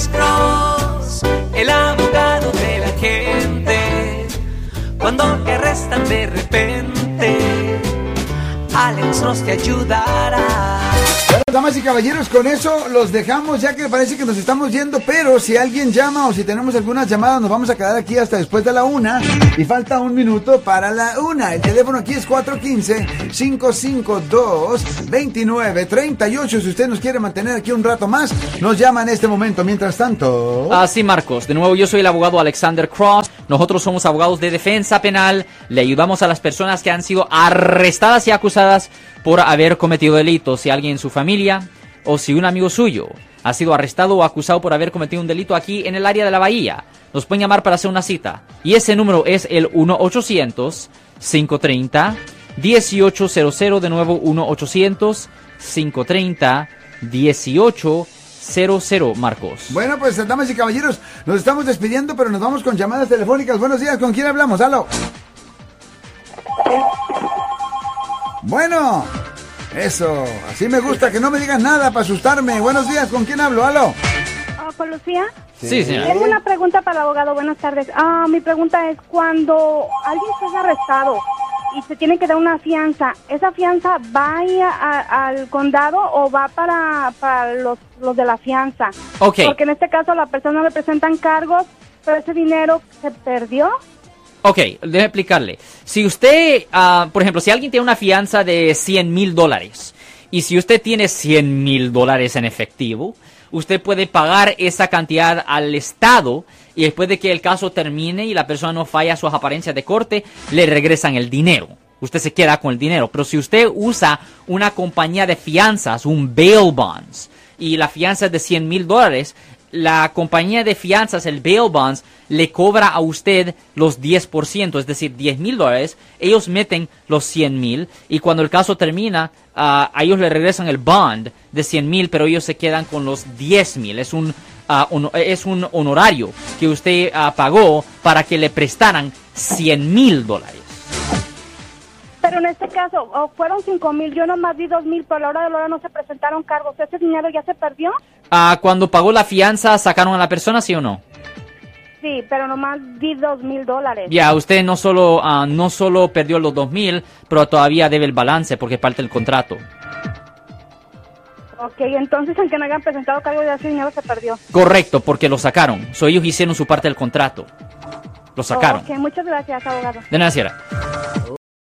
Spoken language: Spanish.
Alex Cross, el abogado de la gente. Cuando te arrestan de repente, Alex Cross te ayudará. Damas y caballeros, con eso los dejamos ya que parece que nos estamos yendo, pero si alguien llama o si tenemos algunas llamadas, nos vamos a quedar aquí hasta después de la una y falta un minuto para la una. El teléfono aquí es 415-552-2938. Si usted nos quiere mantener aquí un rato más, nos llama en este momento. Mientras tanto... Así, Marcos. De nuevo, yo soy el abogado Alexander Cross. Nosotros somos abogados de defensa penal. Le ayudamos a las personas que han sido arrestadas y acusadas por haber cometido delitos. Si alguien en su familia o si un amigo suyo ha sido arrestado o acusado por haber cometido un delito aquí en el área de la bahía, nos pueden llamar para hacer una cita. Y ese número es el 1-800-530-1800. De nuevo, 1-800-530-1800. Marcos. Bueno, pues damas y caballeros, nos estamos despidiendo, pero nos vamos con llamadas telefónicas. Buenos días, ¿con quién hablamos? ¡Halo! Bueno, eso, así me gusta, que no me digas nada para asustarme. Buenos días, ¿con quién hablo? ¡Halo! Ah, ¿Con Lucía? Sí, señora. Tengo una pregunta para el abogado. Buenas tardes. Ah, mi pregunta es, cuando alguien es arrestado y se tiene que dar una fianza, ¿esa fianza va a ir a- al condado o va para, para los, los de la fianza? Ok. Porque en este caso a la persona le presentan cargos, pero ese dinero se perdió. Ok, déjeme explicarle. Si usted, ah, por ejemplo, si alguien tiene una fianza de 100 mil dólares y si usted tiene 100 mil dólares en efectivo, usted puede pagar esa cantidad al Estado y después de que el caso termine y la persona no falla sus apariencias de corte, le regresan el dinero. Usted se queda con el dinero. Pero si usted usa una compañía de fianzas, un bail bonds, y la fianza es de 100 mil dólares, la compañía de fianzas, el bail bonds, le cobra a usted los 10%, es decir, 10 mil dólares. Ellos meten los 100 mil y cuando el caso termina, ah, a ellos le regresan el bond de 100 mil, pero ellos se quedan con los 10 mil. Es un, hono- es un honorario que usted ah, pagó para que le prestaran 100 mil dólares. Pero en este caso, oh, fueron cinco mil, yo nomás di dos mil, pero a la hora de la hora no se presentaron cargos. ¿Ese dinero ya se perdió? Ah, cuando pagó la fianza, ¿sacaron a la persona, sí o no? Sí, pero nomás di dos mil dólares. Ya, usted no solo, ah, no solo perdió los 2000, pero todavía debe el balance porque parte del contrato. Ok, entonces aunque no hayan presentado cargos, ya ese dinero se perdió. Correcto, porque lo sacaron. So, ellos hicieron su parte del contrato. Lo sacaron. Ok, muchas gracias, abogado. De nada, señora.